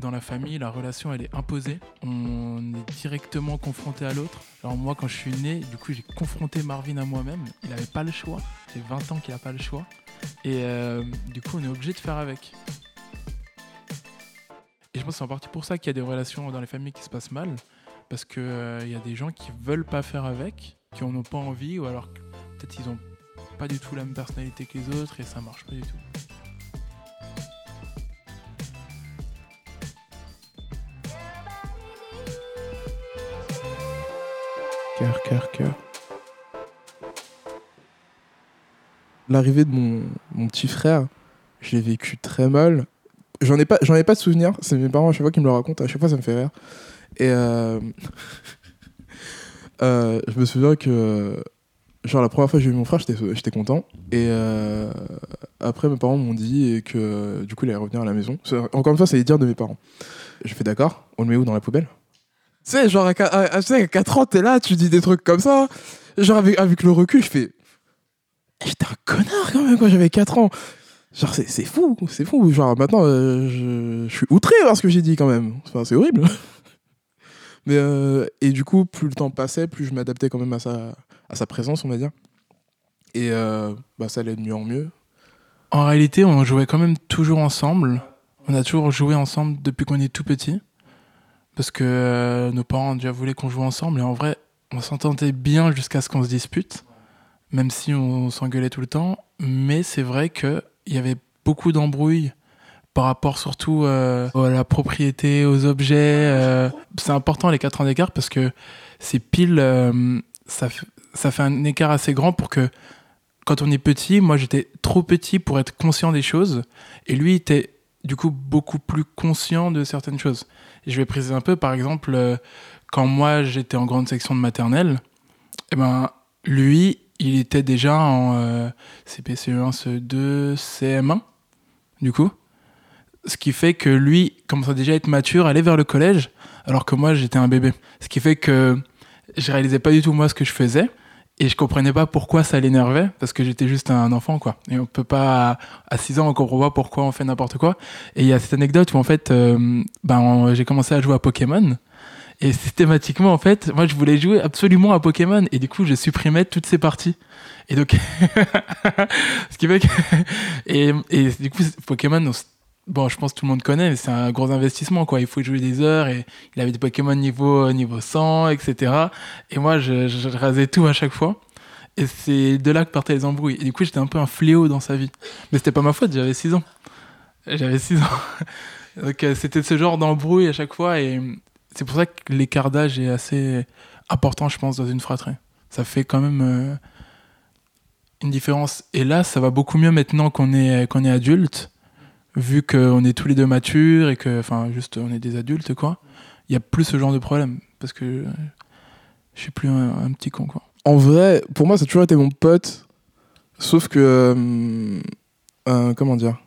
dans la famille, la relation, elle est imposée. On est directement confronté à l'autre. Alors moi, quand je suis né, du coup, j'ai confronté Marvin à moi-même. Il n'avait pas le choix. C'est 20 ans qu'il n'a pas le choix. Et euh, du coup, on est obligé de faire avec. Et je pense que c'est en partie pour ça qu'il y a des relations dans les familles qui se passent mal. Parce qu'il euh, y a des gens qui veulent pas faire avec, qui en ont pas envie, ou alors peut-être ils ont pas du tout la même personnalité que les autres et ça marche pas du tout. Cœur, cœur, cœur. L'arrivée de mon, petit frère, je l'ai vécu très mal. J'en ai pas, ai pas de souvenir. C'est mes parents à chaque fois qui me le racontent. À chaque fois, ça me fait rire. Et euh, euh, je me souviens que, genre, la première fois que j'ai vu mon frère, j'étais, content. Et euh, après, mes parents m'ont dit que, du coup, il allait revenir à la maison. Encore une fois, c'est les dires de mes parents. J'ai fait d'accord. On le met où dans la poubelle? Sais, genre, à, à- à- tu sais, à 4 ans, t'es là, tu dis des trucs comme ça. Genre, avec, avec le recul, je fais. Eh, J'étais un connard quand même quand j'avais 4 ans. Genre, c'est, c'est fou, c'est fou. Genre, maintenant, euh, je, je suis outré par ce que j'ai dit quand même. C'est horrible. Mais, euh, et du coup, plus le temps passait, plus je m'adaptais quand même à sa, à sa présence, on va dire. Et euh, bah, ça allait de mieux en mieux. En réalité, on jouait quand même toujours ensemble. On a toujours joué ensemble depuis qu'on est tout petit. Parce que euh, nos parents déjà voulaient qu'on joue ensemble. Et en vrai, on s'entendait bien jusqu'à ce qu'on se dispute. Même si on s'engueulait tout le temps. Mais c'est vrai qu'il y avait beaucoup d'embrouilles par rapport surtout euh, à la propriété, aux objets. euh. c'est important les 4 ans d'écart parce que c'est pile. ça, ça fait un écart assez grand pour que quand on est petit, moi j'étais trop petit pour être conscient des choses, et lui était du coup beaucoup plus conscient de certaines choses. Je vais préciser un peu, par exemple, euh, quand moi j'étais en grande section de maternelle, eh ben lui, il était déjà en euh, CPCE1, CE2, CM1, du coup. Ce qui fait que lui commençait déjà à être mature, aller vers le collège, alors que moi j'étais un bébé. Ce qui fait que je réalisais pas du tout moi ce que je faisais. Et je comprenais pas pourquoi ça l'énervait, parce que j'étais juste un enfant, quoi. Et on peut pas, à 6 ans, on comprend pourquoi on fait n'importe quoi. Et il y a cette anecdote où, en fait, euh, ben, j'ai commencé à jouer à Pokémon. Et systématiquement, en fait, moi, je voulais jouer absolument à Pokémon. Et du coup, je supprimais toutes ces parties. Et donc, ce qui fait que, et, et du coup, Pokémon, on s- bon, je pense que tout le monde connaît, mais c'est un gros investissement, quoi. Il faut jouer des heures et il avait des Pokémon niveau, niveau 100, etc. Et moi, je, je rasais tout à chaque fois. Et c'est de là que partaient les embrouilles. Et du coup, j'étais un peu un fléau dans sa vie. Mais c'était pas ma faute, j'avais 6 ans. J'avais 6 ans. Donc, euh, c'était ce genre d'embrouille à chaque fois. Et c'est pour ça que l'écart d'âge est assez important, je pense, dans une fratrie. Ça fait quand même euh, une différence. Et là, ça va beaucoup mieux maintenant qu'on est, qu'on est adulte, vu qu'on est tous les deux matures et que, enfin, juste, on est des adultes, quoi. Il y a plus ce genre de problème. Parce que euh, je suis plus un, petit con, quoi. En vrai, pour moi, ça a toujours été mon pote. Sauf que. euh, euh, comment dire?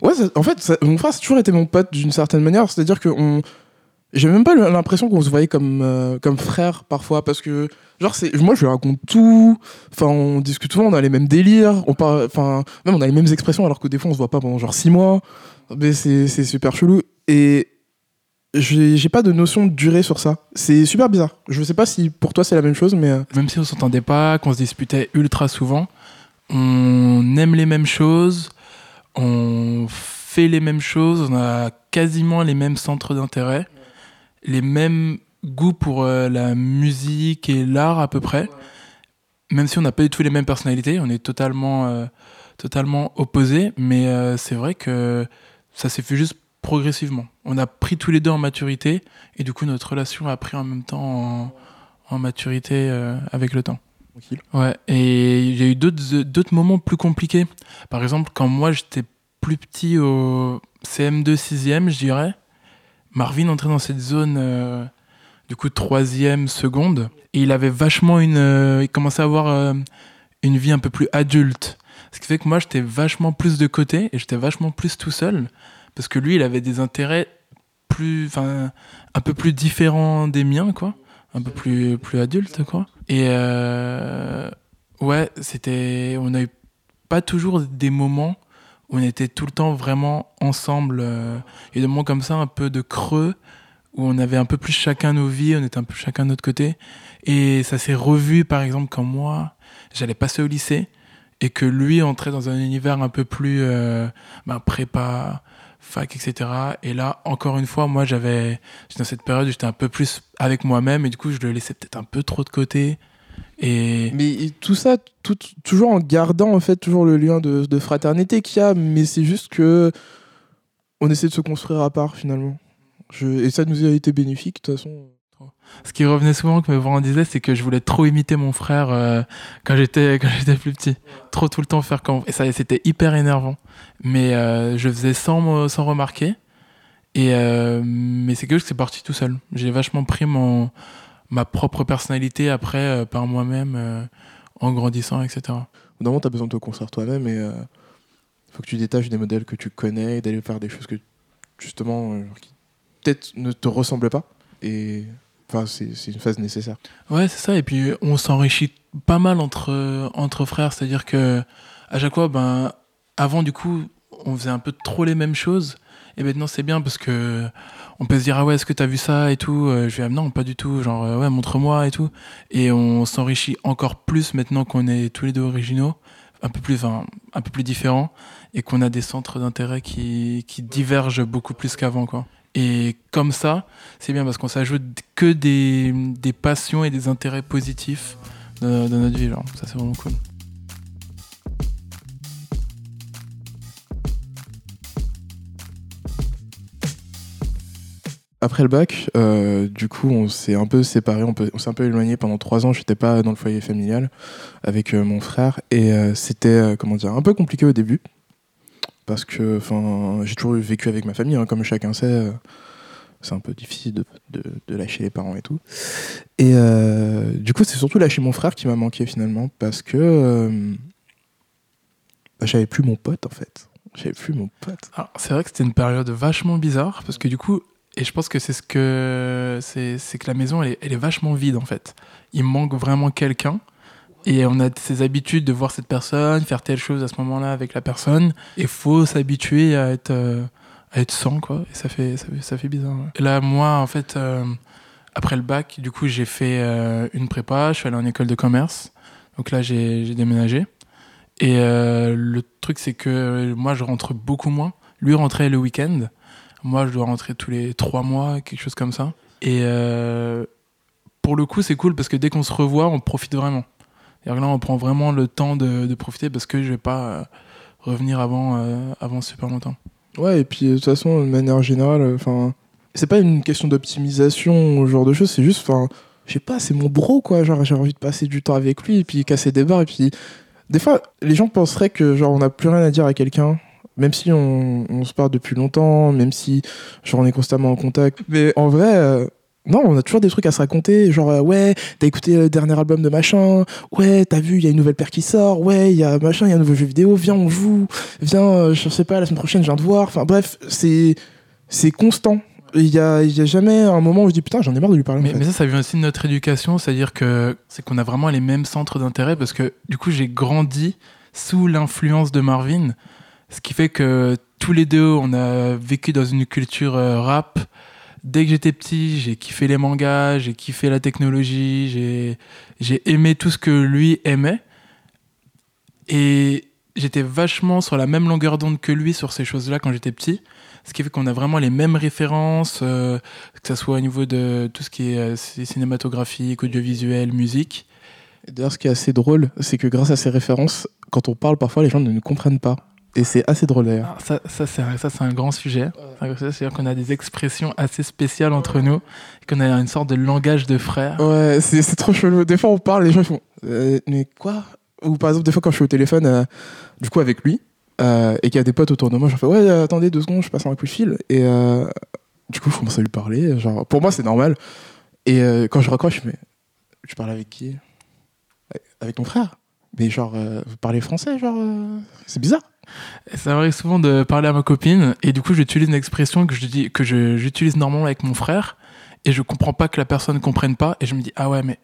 Ouais, en fait, mon frère, ça a toujours été mon pote d'une certaine manière. C'est-à-dire que on. J'ai même pas l'impression qu'on se voyait comme, euh, comme frère parfois. Parce que, genre, c'est, moi, je lui raconte tout. Enfin, on discute souvent, on a les mêmes délires. On parle, enfin, même on a les mêmes expressions alors que des fois, on se voit pas pendant genre six mois. Mais c'est, super chelou. Et j'ai, j'ai pas de notion de durée sur ça. C'est super bizarre. Je sais pas si pour toi c'est la même chose, mais. euh, Même si on s'entendait pas, qu'on se disputait ultra souvent, on aime les mêmes choses, on fait les mêmes choses, on a quasiment les mêmes centres d'intérêt, les mêmes goûts pour euh, la musique et l'art à peu près. Même si on n'a pas du tout les mêmes personnalités, on est totalement, euh, totalement opposés, mais euh, c'est vrai que ça s'est fait juste progressivement. On a pris tous les deux en maturité et du coup notre relation a pris en même temps en, en maturité avec le temps. Tranquille. Ouais, et il y a eu d'autres d'autres moments plus compliqués. Par exemple, quand moi j'étais plus petit au CM2, 6e, je dirais, Marvin entrait dans cette zone, euh, du coup, troisième, seconde, et il avait vachement une. euh, il commençait à avoir euh, une vie un peu plus adulte. Ce qui fait que moi j'étais vachement plus de côté et j'étais vachement plus tout seul, parce que lui il avait des intérêts plus. Un peu plus différents des miens, quoi un peu plus, plus adulte, quoi. Et ouais, c'était. On a eu pas toujours des moments on était tout le temps vraiment ensemble. Il y a des moments comme ça, un peu de creux, où on avait un peu plus chacun nos vies, on était un peu chacun de notre côté. Et ça s'est revu, par exemple, quand moi, j'allais passer au lycée, et que lui entrait dans un univers un peu plus euh, ben, prépa, fac, etc. Et là, encore une fois, moi, j'avais, j'étais dans cette période j'étais un peu plus avec moi-même, et du coup, je le laissais peut-être un peu trop de côté. Et Mais tout ça, tout, toujours en gardant en fait toujours le lien de, de fraternité qu'il y a, mais c'est juste que on essaie de se construire à part finalement. Je, et ça nous a été bénéfique de toute façon. ce qui revenait souvent, que mes parents disaient, c'est que je voulais trop imiter mon frère euh, quand j'étais quand j'étais plus petit. Trop tout le temps faire comme. Et ça, c'était hyper énervant. Mais euh, je faisais sans, sans remarquer. Et euh, mais c'est que c'est parti tout seul. J'ai vachement pris mon ma propre personnalité après euh, par moi-même euh, en grandissant, etc. Moment, tu as besoin de te construire toi-même et il faut que tu détaches des modèles que tu connais et d'aller faire des choses que justement euh, qui peut-être ne te ressemblent pas. Et enfin, c'est une phase nécessaire. Ouais, c'est ça. Et puis, on s'enrichit pas mal entre, entre frères. C'est-à-dire que, à chaque fois, ben, avant, du coup, on faisait un peu trop les mêmes choses. Et maintenant, c'est bien parce que on peut se dire, ah ouais, est-ce que t'as vu ça et tout Euh, Je vais, ah, non, pas du tout. Genre, euh, ouais, montre-moi et tout. Et on s'enrichit encore plus maintenant qu'on est tous les deux originaux, un peu plus, enfin, un peu plus différents, et qu'on a des centres d'intérêt qui, qui divergent beaucoup plus qu'avant, quoi. Et comme ça, c'est bien parce qu'on s'ajoute que des, des passions et des intérêts positifs dans, dans notre vie. Genre. Ça, c'est vraiment cool. Après le bac, euh, du coup, on s'est un peu séparés, on, s'est un peu éloigné pendant trois ans. J'étais pas dans le foyer familial avec euh, mon frère et euh, c'était comment dire un peu compliqué au début parce que enfin j'ai toujours vécu avec ma famille, hein, comme chacun sait. c'est un peu difficile de, lâcher les parents et tout. Et du coup, c'est surtout lâcher mon frère qui m'a manqué finalement parce que bah, j'avais plus mon pote en fait. J'avais plus mon pote. C'est vrai que c'était une période vachement bizarre parce que du coup, et je pense que c'est ce que c'est, que la maison elle est, vachement vide en fait. Il manque vraiment quelqu'un et on a ces habitudes de voir cette personne, faire telle chose à ce moment-là avec la personne et faut s'habituer à être euh, à être sans quoi et ça fait ça fait, bizarre. là moi en fait euh, après le bac, du coup j'ai fait euh, une prépa, je suis allé en école de commerce. Donc là j'ai, déménagé. Et le truc, c'est que moi, je rentre beaucoup moins. Lui rentrait le week-end. Moi, je dois rentrer tous les trois mois, quelque chose comme ça. Et euh, pour le coup, c'est cool parce que dès qu'on se revoit, on profite vraiment. Que là, on prend vraiment le temps de, profiter parce que je vais pas euh, revenir avant, euh, avant super longtemps. Ouais, et puis de toute façon, de manière générale, enfin, c'est pas une question d'optimisation ou genre de choses, c'est juste, enfin, je sais pas, c'est mon bro, quoi. Genre, j'ai envie de passer du temps avec lui et puis casser des barres. Et puis, des fois, les gens penseraient que, genre, on n'a plus rien à dire à quelqu'un, même si on, on se parle depuis longtemps, même si, genre, on est constamment en contact. Mais en vrai, euh, non, on a toujours des trucs à se raconter. Genre, euh, ouais, t'as écouté le dernier album de machin. Ouais, t'as vu, il y a une nouvelle paire qui sort. Ouais, il y a machin, il y a un nouveau jeu vidéo. Viens, on joue. Viens, euh, je sais pas, la semaine prochaine, je viens te voir. Enfin, bref, c'est, c'est constant. Il y a, y a jamais un moment où je dis putain, j'en ai marre de lui parler. en Mais, fait. mais ça, ça vient aussi de notre éducation, c'est-à-dire que c'est qu'on a vraiment les mêmes centres d'intérêt parce que du coup, j'ai grandi sous l'influence de Marvin, ce qui fait que tous les deux, on a vécu dans une culture euh, rap. Dès que j'étais petit, j'ai kiffé les mangas, j'ai kiffé la technologie, j'ai aimé tout ce que lui aimait. Et j'étais vachement sur la même longueur d'onde que lui sur ces choses-là quand j'étais petit. Ce qui fait qu'on a vraiment les mêmes références, euh, que ce soit au niveau de tout ce qui est euh, cinématographique, audiovisuel, musique. D'ailleurs, ce qui est assez drôle, c'est que grâce à ces références, quand on parle, parfois les gens ne nous comprennent pas. Et c'est assez drôle d'ailleurs. Alors ça, ça c'est un, ça, c'est un grand sujet. C'est-à-dire qu'on a des expressions assez spéciales entre nous, et qu'on a une sorte de langage de frère. Ouais, c'est c'est trop chelou. Des fois, on parle, les gens font Euh, Mais quoi? Ou par exemple, des fois, quand je suis au téléphone, euh, du coup, avec lui, euh, et qu'il y a des potes autour de moi, je fais Ouais, attendez deux secondes, je passe un coup de fil. Et euh, du coup, je commence à lui parler. Genre, pour moi, c'est normal. Et euh, quand je raccroche, je fais Tu parles avec qui? Avec ton frère Mais genre, euh, vous parlez français Genre, euh, c'est bizarre. Ça m'arrive souvent de parler à ma copine, et du coup, j'utilise une expression que je dis, que j'utilise normalement avec mon frère, et je comprends pas que la personne comprenne pas, et je me dis, ah ouais, mais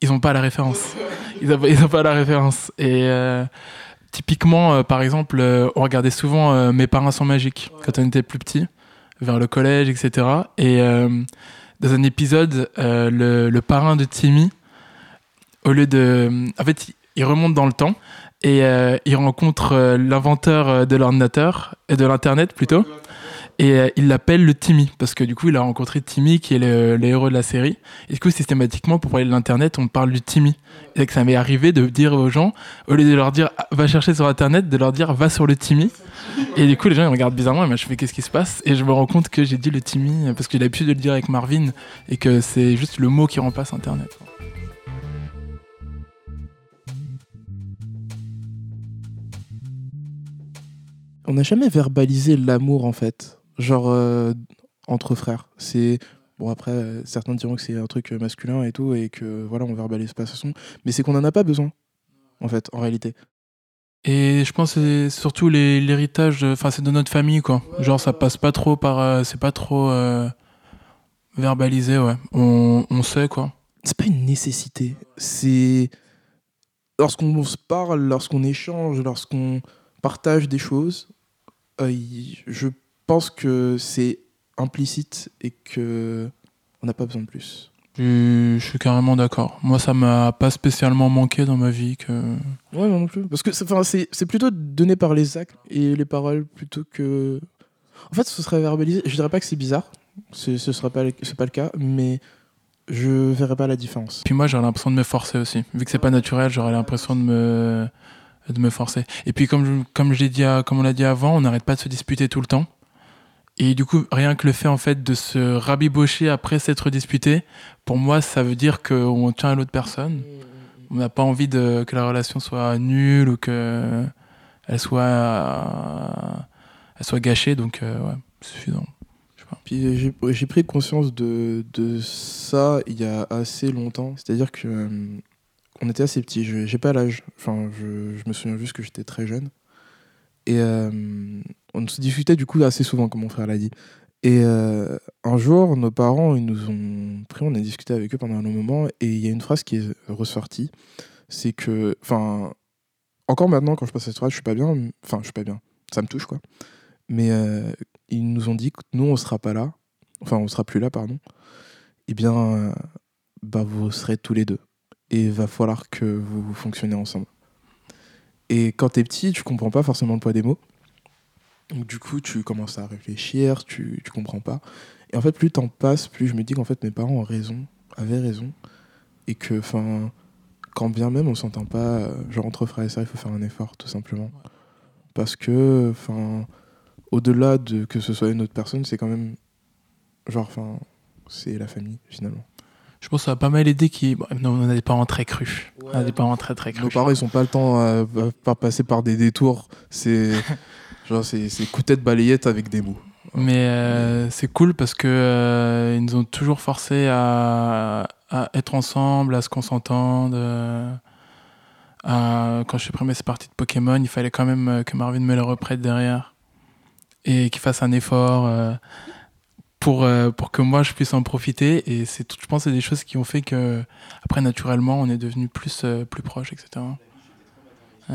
ils ont pas la référence. Ils ont, ils ont pas la référence. Et euh, typiquement, euh, par exemple, euh, on regardait souvent Mes parents sont magiques quand on était plus petit, vers le collège, etc. Et dans un épisode, le, le parrain de Timmy, au lieu de. En fait, il remonte dans le temps et euh, il rencontre euh, l'inventeur euh, de l'ordinateur, et de l'internet plutôt. Et il l'appelle le Timmy, parce que du coup, il a rencontré Timmy, qui est le, héros de la série. Et du coup, systématiquement, pour parler de l'Internet, on parle du Timmy. Et que ça m'est arrivé de dire aux gens, au lieu de leur dire ah, va chercher sur Internet, de leur dire va sur le Timmy. Et du coup, les gens ils regardent bizarrement, et je fais qu'est-ce qui se passe? Et je me rends compte que j'ai dit le Timmy, parce que j'ai l'habitude de le dire avec Marvin, et que c'est juste le mot qui remplace Internet. On n'a jamais verbalisé l'amour en fait, genre euh, entre frères. C'est bon après euh, certains diront que c'est un truc masculin et tout et que voilà on verbalise pas de toute façon, mais c'est qu'on en a pas besoin en fait en réalité. Et je pense que c'est surtout l'héritage, enfin c'est de notre famille quoi. Genre ça passe pas trop par, euh, c'est pas trop euh, verbalisé ouais. On, on sait quoi. C'est pas une nécessité, c'est lorsqu'on se parle, lorsqu'on échange, lorsqu'on partage des choses, je pense que c'est implicite et que on n'a pas besoin de plus. Je, suis carrément d'accord. Moi ça m'a pas spécialement manqué dans ma vie que. Ouais, moi non plus. Parce que c'est enfin, c'est- c'est plutôt donné par les actes et les paroles plutôt que. En fait, ce serait verbalisé. Je dirais pas que c'est bizarre. Ce serait pas, c'est pas le cas, mais je verrais pas la différence. Puis moi j'aurais l'impression de me forcer aussi. Vu que c'est pas naturel, j'aurais l'impression de me de me forcer. Et puis comme comme je dit, comme on l'a dit avant, on n'arrête pas de se disputer tout le temps. Et du coup, rien que le fait en fait de se rabibocher après s'être disputé, pour moi, ça veut dire qu'on tient à l'autre personne. On n'a pas envie que la relation soit nulle ou que elle soit, elle soit gâchée. Donc, euh, ouais, suffisant. Puis j'ai pris conscience de, de ça il y a assez longtemps. C'est-à-dire que on était assez petits. J'ai pas l'âge. Enfin, je, me souviens juste que j'étais très jeune. Et euh, on se discutait du coup assez souvent, comme mon frère l'a dit. Et euh, un jour, nos parents, ils nous ont pris, on a discuté avec eux pendant un long moment, et il y a une phrase qui est ressortie. C'est que, enfin, encore maintenant, quand je passe cette phrase, je suis pas bien. Enfin, je suis pas bien. Ça me touche, quoi. Mais euh, ils nous ont dit que nous, on sera pas là. Enfin, on sera plus là, pardon. Eh bien, bah, vous serez tous les deux. Et il va falloir que vous fonctionnez ensemble. Et quand t'es petit, tu comprends pas forcément le poids des mots. Donc, du coup, tu commences à réfléchir, tu, tu comprends pas. Et en fait, plus t'en passes, plus je me dis qu'en fait, mes parents ont raison, avaient raison. Et que, enfin, quand bien même on s'entend pas, euh, genre entre frères et sœurs, il faut faire un effort, tout simplement. Parce que, enfin, au-delà de que ce soit une autre personne, c'est quand même, genre, enfin, c'est la famille, finalement. Je pense que ça a pas mal aidé qui. bon, on a des parents très crus. On a des parents très très crus. Nos parents, ils sont pas le temps à, à passer par des détours. C'est, genre, c'est, coup de tête balayette avec des mots. Mais euh, c'est cool parce que euh, ils nous ont toujours forcé à, à être ensemble, à ce qu'on s'entende. à- quand je supprimais ces parties de Pokémon, il fallait quand même euh, que Marvin me le reprête derrière et qu'il fasse un effort pour, euh, pour que moi je puisse en profiter. Et c'est, je pense c'est des choses qui ont fait que après naturellement on est devenu plus, euh, plus proches, etc.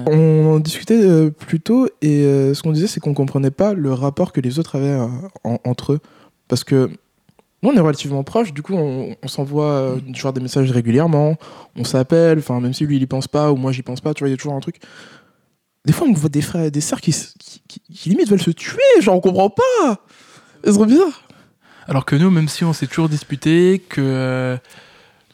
On discutait euh, plus tôt et euh, ce qu'on disait, c'est qu'on comprenait pas le rapport que les autres avaient en- entre eux. Parce que nous, on est relativement proches, du coup, on, on s'envoie genre des messages régulièrement, on s'appelle, enfin, même si lui, il y pense pas ou moi, j'y pense pas, tu vois, il y a toujours un truc. Des fois, on voit des frères et des sœurs qui- qui limite veulent se tuer, genre, on comprend pas. C'est trop bizarre. Alors que nous, même si on s'est toujours disputé, que euh,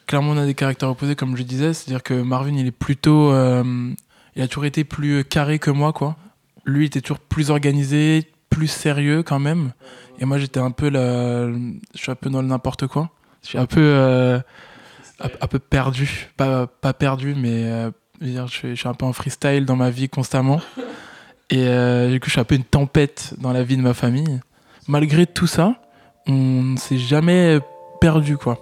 clairement on a des caractères opposés, comme je disais, c'est-à-dire que Marvin, il est plutôt. euh, il a toujours été plus carré que moi, quoi. Lui, il était toujours plus organisé, plus sérieux quand même. Et moi, j'étais un peu la. Je suis un peu dans le n'importe quoi. Je suis un peu. euh, un, peu perdu. Pas, perdu, mais. euh, je, je suis un peu en freestyle dans ma vie constamment. Et euh, du coup, je suis un peu une tempête dans la vie de ma famille. Malgré tout ça, on ne s'est jamais perdu quoi.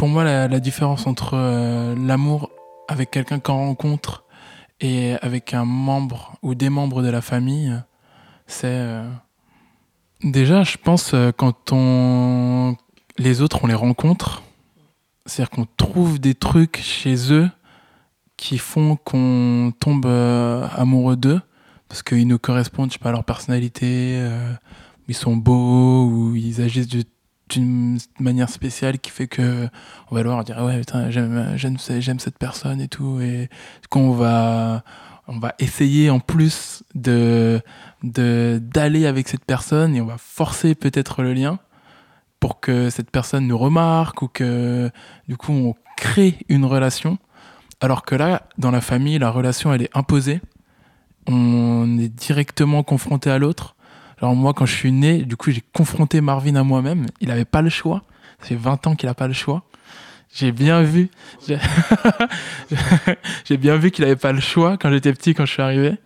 Pour moi, la, différence entre euh, l'amour avec quelqu'un qu'on rencontre et avec un membre ou des membres de la famille, c'est euh, déjà, je pense, euh, quand on les autres, on les rencontre, c'est-à-dire qu'on trouve des trucs chez eux qui font qu'on tombe euh, amoureux d'eux parce qu'ils nous correspondent, je sais pas, à leur personnalité, euh, ils sont beaux ou ils agissent d'une manière spéciale qui fait que on va le voir on dire ouais putain j'aime j'aime cette personne et tout et qu'on va on va essayer en plus de d'aller avec cette personne et on va forcer peut-être le lien pour que cette personne nous remarque ou que du coup on crée une relation. Alors que là dans la famille la relation elle est imposée. On est directement confronté à l'autre. Alors moi quand je suis né du coup j'ai confronté Marvin à moi-même. Il avait pas le choix. Ça fait 20 ans qu'il a pas le choix j'ai bien vu j'ai bien vu qu'il avait pas le choix quand j'étais petit quand je suis arrivé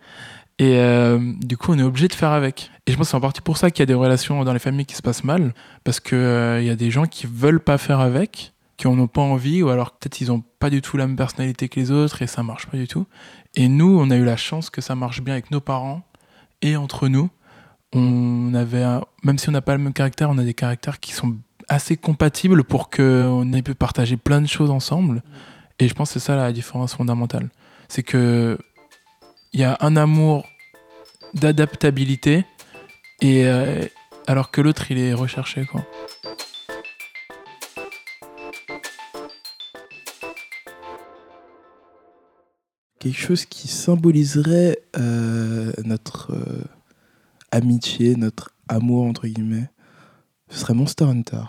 et euh, du coup, on est obligé de faire avec. Et je pense que c'est en partie pour ça qu'il y a des relations dans les familles qui se passent mal, parce que euh, y a des gens qui veulent pas faire avec, qui en ont pas envie, ou alors peut-être ils ont pas du tout la même personnalité que les autres et ça marche pas du tout. Et nous, on a eu la chance que ça marche bien avec nos parents et entre nous. On avait, même si on n'a pas le même caractère, on a des caractères qui sont assez compatibles pour qu'on ait pu partager plein de choses ensemble. Et je pense que c'est ça la différence fondamentale. C'est que il y a un amour d'adaptabilité et euh, alors que l'autre il est recherché quoi. Quelque chose qui symboliserait euh, notre euh, amitié, notre amour, entre guillemets, ce serait Monster Hunter.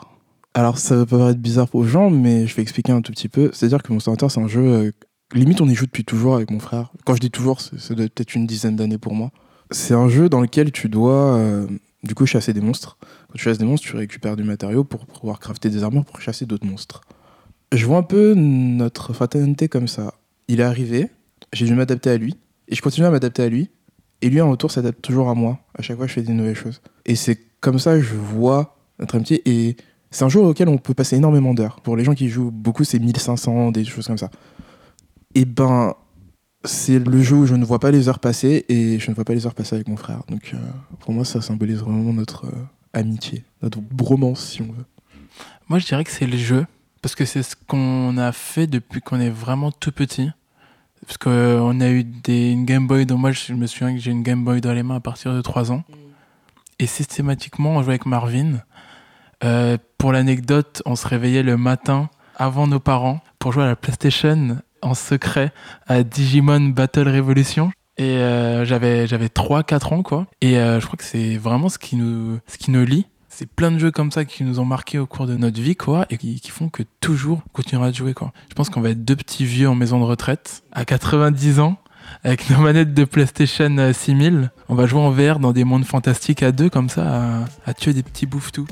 Alors, ça va paraître bizarre aux gens, mais je vais expliquer un tout petit peu. C'est-à-dire que Monster Hunter, c'est un jeu. euh, limite, on y joue depuis toujours avec mon frère. Quand je dis toujours, ça doit être peut-être une dizaine d'années pour moi. C'est un jeu dans lequel tu dois, euh, du coup, chasser des monstres. Quand tu chasses des monstres, tu récupères du matériau pour pouvoir crafter des armures pour chasser d'autres monstres. Je vois un peu notre fraternité comme ça. Il est arrivé, j'ai dû m'adapter à lui, et je continue à m'adapter à lui, et lui en retour s'adapte toujours à moi. À chaque fois, je fais des nouvelles choses. Et c'est comme ça que je vois notre amitié, et c'est un jeu auquel on peut passer énormément d'heures. Pour les gens qui jouent beaucoup, c'est 1500, des choses comme ça. Et ben, c'est le jeu où je ne vois pas les heures passer, et je ne vois pas les heures passer avec mon frère. Donc euh, pour moi, ça symbolise vraiment notre euh, amitié, notre bromance, si on veut. Moi je dirais que c'est le jeu parce que c'est ce qu'on a fait depuis qu'on est vraiment tout petit. Parce qu'on a eu des, une Game Boy, donc moi je me souviens que j'ai une Game Boy dans les mains à partir de 3 ans. Et systématiquement on jouait avec Marvin. Euh, pour l'anecdote, on se réveillait le matin avant nos parents pour jouer à la PlayStation en secret à Digimon Battle Revolution. Et euh, j'avais j'avais 3 4 ans quoi. Et euh, je crois que c'est vraiment ce qui nous ce qui nous lie. C'est plein de jeux comme ça qui nous ont marqué au cours de notre vie quoi et qui, font que toujours on continuera de jouer quoi. Je pense qu'on va être deux petits vieux en maison de retraite à 90 ans avec nos manettes de PlayStation euh, 6000. On va jouer en VR dans des mondes fantastiques à deux comme ça à, tuer des petits bouffes-tout.